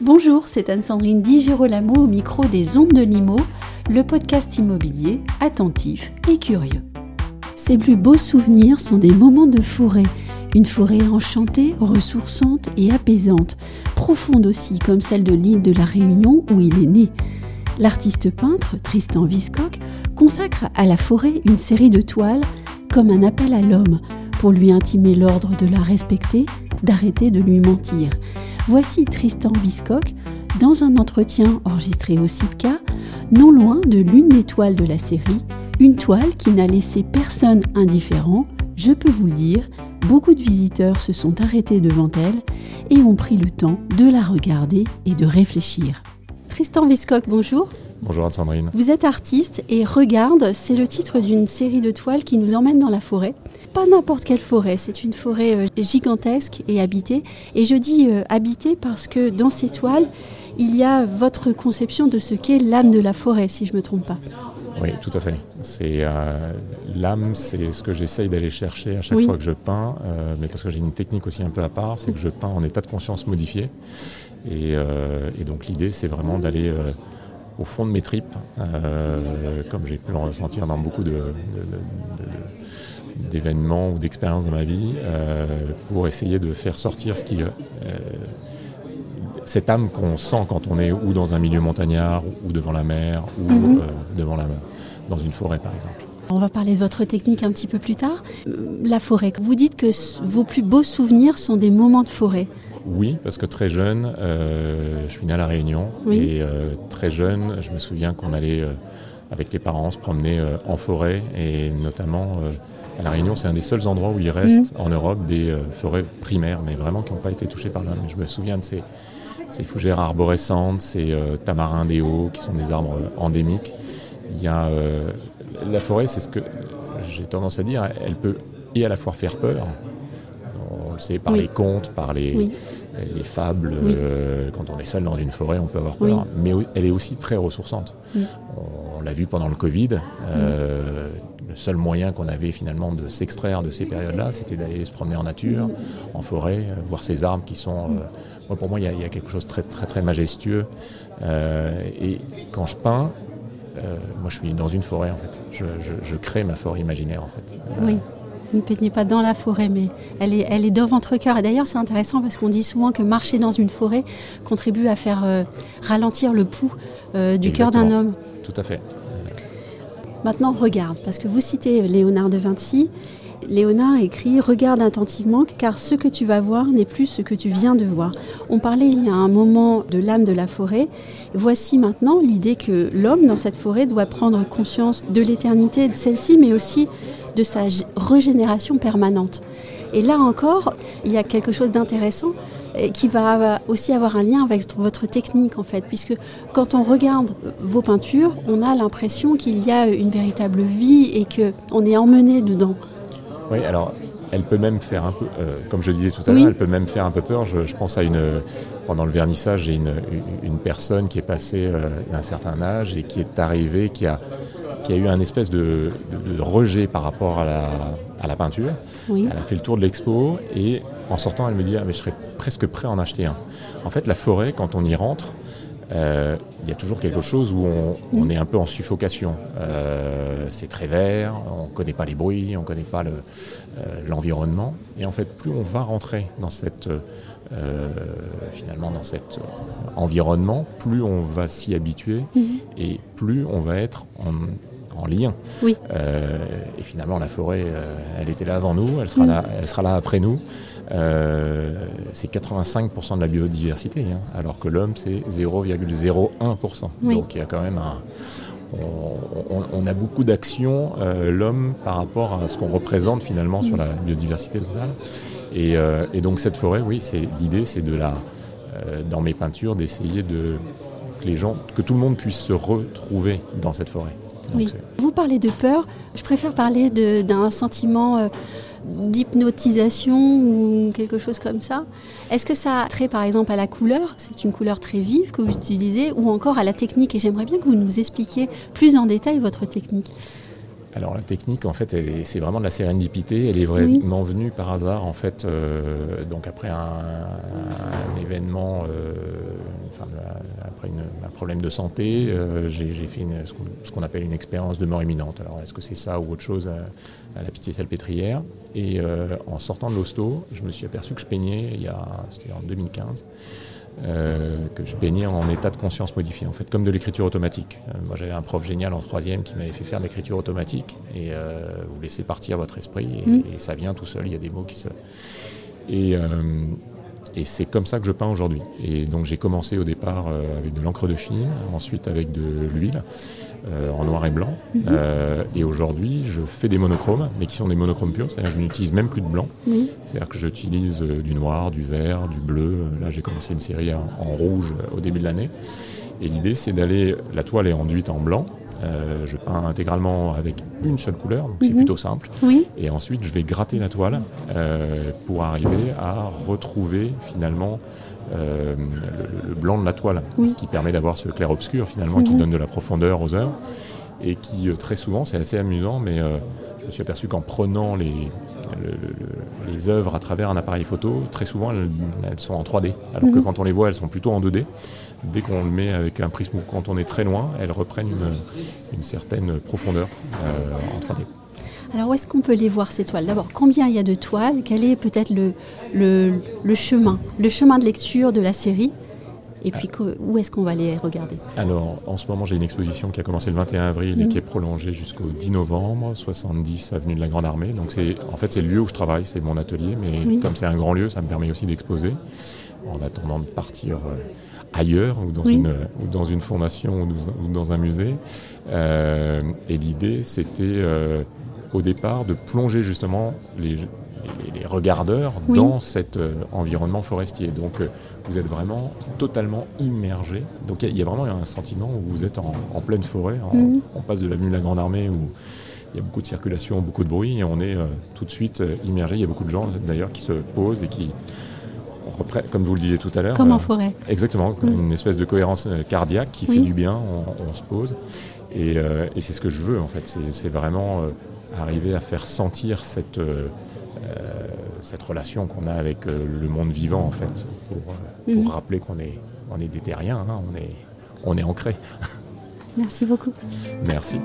Bonjour, c'est Anne-Sandrine Di Girolamo au micro des Ondes de Limo, le podcast immobilier attentif et curieux. Ses plus beaux souvenirs sont des moments de forêt, une forêt enchantée, ressourçante et apaisante, profonde aussi comme celle de l'île de la Réunion où il est né. L'artiste peintre Tristan Viscock consacre à la forêt une série de toiles comme un appel à l'homme pour lui intimer l'ordre de la respecter, d'arrêter de lui mentir. Voici Tristan Viscock dans un entretien enregistré au CIPCA, non loin de l'une des toiles de la série, une toile qui n'a laissé personne indifférent, je peux vous le dire, beaucoup de visiteurs se sont arrêtés devant elle et ont pris le temps de la regarder et de réfléchir. Tristan Viscock, bonjour. Bonjour Sandrine. Vous êtes artiste et Regarde, c'est le titre d'une série de toiles qui nous emmène dans la forêt. Pas n'importe quelle forêt, c'est une forêt euh, gigantesque et habitée. Et je dis euh, habitée parce que dans ces toiles, il y a votre conception de ce qu'est l'âme de la forêt, si je ne me trompe pas. Oui, tout à fait. C'est euh, l'âme, c'est ce que j'essaye d'aller chercher à chaque fois que je peins, mais parce que j'ai une technique aussi un peu à part, c'est que je peins en état de conscience modifié. Et, et donc l'idée, c'est vraiment d'aller au fond de mes tripes, euh, comme j'ai pu le ressentir dans beaucoup d'événements ou d'expériences dans ma vie, euh, pour essayer de faire sortir ce qui, euh, cette âme qu'on sent quand on est ou dans un milieu montagnard, ou devant la mer, ou mhm. devant la, dans une forêt par exemple. On va parler de votre technique un petit peu plus tard. La forêt, vous dites que vos plus beaux souvenirs sont des moments de forêt. Oui, parce que très jeune, euh, je suis né à La Réunion. Et euh, très jeune, je me souviens qu'on allait, euh, avec les parents, se promener en forêt. Et notamment, à La Réunion, c'est un des seuls endroits où il reste mhm. en Europe des forêts primaires, mais vraiment qui n'ont pas été touchées par l'homme. Je me souviens de ces, ces fougères arborescentes, ces tamarins des hauts, qui sont des arbres endémiques. Il y a la forêt, c'est ce que j'ai tendance à dire, elle peut et à la fois faire peur, on le sait par les contes, par les, les fables. Euh, quand on est seul dans une forêt, on peut avoir peur. Mais elle est aussi très ressourçante. On, l'a vu pendant le Covid. Euh, le seul moyen qu'on avait finalement de s'extraire de ces périodes-là, c'était d'aller se promener en nature, en forêt, euh, voir ces arbres qui sont. Moi, pour moi, il y, a quelque chose de très, très, très majestueux. et quand je peins, moi, je suis dans une forêt en fait. Je, je crée ma forêt imaginaire en fait. Oui. Vous ne peignez pas dans la forêt, mais elle est, elle est dans votre cœur. Et d'ailleurs, c'est intéressant parce qu'on dit souvent que marcher dans une forêt contribue à faire euh, ralentir le pouls euh, du cœur d'un homme. Tout à fait. Maintenant, regarde, parce que vous citez Léonard de Vinci. Léonard écrit Regarde attentivement, car ce que tu vas voir n'est plus ce que tu viens de voir. On parlait il y a un moment de l'âme de la forêt. Voici maintenant l'idée que l'homme dans cette forêt doit prendre conscience de l'éternité de celle-ci, mais aussi de sa régénération permanente. Et là encore, il y a quelque chose d'intéressant qui va aussi avoir un lien avec votre technique en fait, puisque quand on regarde vos peintures, on a l'impression qu'il y a une véritable vie et que on est emmené dedans. Oui, alors elle peut même faire un peu, euh, comme je disais tout à l'heure, elle peut même faire un peu peur. Je, pense à une, pendant le vernissage, j'ai une, une, personne qui est passée euh, d'un certain âge et qui est arrivée, qui a qui a eu un espèce de, rejet par rapport à la, à la peinture. Elle a fait le tour de l'expo et en sortant, elle me dit ah, mais je serais presque prêt à en acheter un. En fait, la forêt, quand on y rentre, il y a toujours quelque chose où on, est un peu en suffocation. Euh, c'est très vert, on ne connaît pas les bruits, on ne connaît pas euh, l'environnement. et en fait, plus on va rentrer dans cette, finalement, dans cet environnement, plus on va s'y habituer mhm. et plus on va être en, en lien. Oui. Euh, et finalement, la forêt, euh, elle était là avant nous, elle sera, mm. là, elle sera là après nous. Euh, c'est 85% de la biodiversité, hein, alors que l'homme, c'est 0,01%. Donc il y a quand même un... On, a beaucoup d'actions, l'homme, par rapport à ce qu'on représente finalement sur la biodiversité totale. Et, et donc cette forêt, oui, c'est l'idée, c'est de la, dans mes peintures, d'essayer de que les gens, que tout le monde puisse se retrouver dans cette forêt. Vous parlez de peur, je préfère parler d'un sentiment euh, d'hypnotisation ou quelque chose comme ça. Est-ce que ça a trait par exemple à la couleur? C'est une couleur très vive que vous utilisez ou encore à la technique? Et j'aimerais bien que vous nous expliquiez plus en détail votre technique. Alors la technique, en fait, c'est vraiment de la sérendipité. Elle est vraiment venue par hasard, en fait, euh, donc après un, événement, euh, après un problème de santé, euh, j'ai fait ce qu'on appelle une expérience de mort imminente. Alors est-ce que c'est ça ou autre chose à, la pitié salpêtrière? Et en sortant de l'hosto, je me suis aperçu que je peignais, il y a, c'était en 2015. Euh, que je peignais en état de conscience modifié, en fait, comme de l'écriture automatique. Euh, moi, j'avais un prof génial en troisième qui m'avait fait faire de l'écriture automatique, et euh, vous laissez partir votre esprit, mm. et, ça vient tout seul, il y a des mots qui se... Et, et c'est comme ça que je peins aujourd'hui. Et donc j'ai commencé au départ avec de l'encre de Chine, ensuite avec de l'huile, euh, en noir et blanc. Mhm. Euh, et aujourd'hui, je fais des monochromes, mais qui sont des monochromes purs, c'est-à-dire que je n'utilise même plus de blanc. C'est-à-dire que j'utilise euh, du noir, du vert, du bleu. Là, j'ai commencé une série en, rouge au début de l'année. Et l'idée, c'est d'aller. La toile est enduite en blanc. Je peins intégralement avec une seule couleur, donc c'est mhm. plutôt simple. Et ensuite, je vais gratter la toile pour arriver à retrouver finalement euh, le, blanc de la toile, ce qui permet d'avoir ce clair-obscur finalement qui mhm. donne de la profondeur aux œuvres et qui euh, très souvent, c'est assez amusant, mais euh, je me suis aperçu qu'en prenant les, les œuvres à travers un appareil photo, très souvent elles, sont en 3D, alors que mhm. quand on les voit, elles sont plutôt en 2D. Dès qu'on le met avec un prisme, quand on est très loin, elles reprennent une, une certaine profondeur en 3D. Alors où est-ce qu'on peut les voir ces toiles? D'abord, combien il y a de toiles? Quel est peut-être le, le, chemin, le chemin de lecture de la série? Et puis où est-ce qu'on va les regarder Alors en ce moment j'ai une exposition qui a commencé le 21 avril et qui est prolongée jusqu'au 10 novembre, 70 avenue de la Grande Armée. Donc c'est en fait c'est le lieu où je travaille, c'est mon atelier, mais comme c'est un grand lieu, ça me permet aussi d'exposer en attendant de partir euh, ailleurs ou dans, une, ou dans une fondation ou dans un musée. Euh, et l'idée c'était euh, au départ de plonger justement les, regardeurs dans cet euh, environnement forestier. Donc euh, vous êtes vraiment totalement immergé. Donc il y, a vraiment un sentiment où vous êtes en, pleine forêt. Mhm. On passe de l'avenue de la Grande Armée où il y a beaucoup de circulation, beaucoup de bruit, et on est euh, tout de suite immergé. Il y a beaucoup de gens d'ailleurs qui se posent et qui reprennent, comme vous le disiez tout à l'heure. Comme en forêt. Exactement, une espèce de cohérence cardiaque qui fait du bien, on, se pose. Et, et c'est ce que je veux en fait, c'est vraiment arriver à faire sentir cette, cette relation qu'on a avec euh, le monde vivant, en fait, pour, mhm. rappeler qu'on est, on est des terriens, hein, on est, on est ancré. Merci beaucoup. Merci.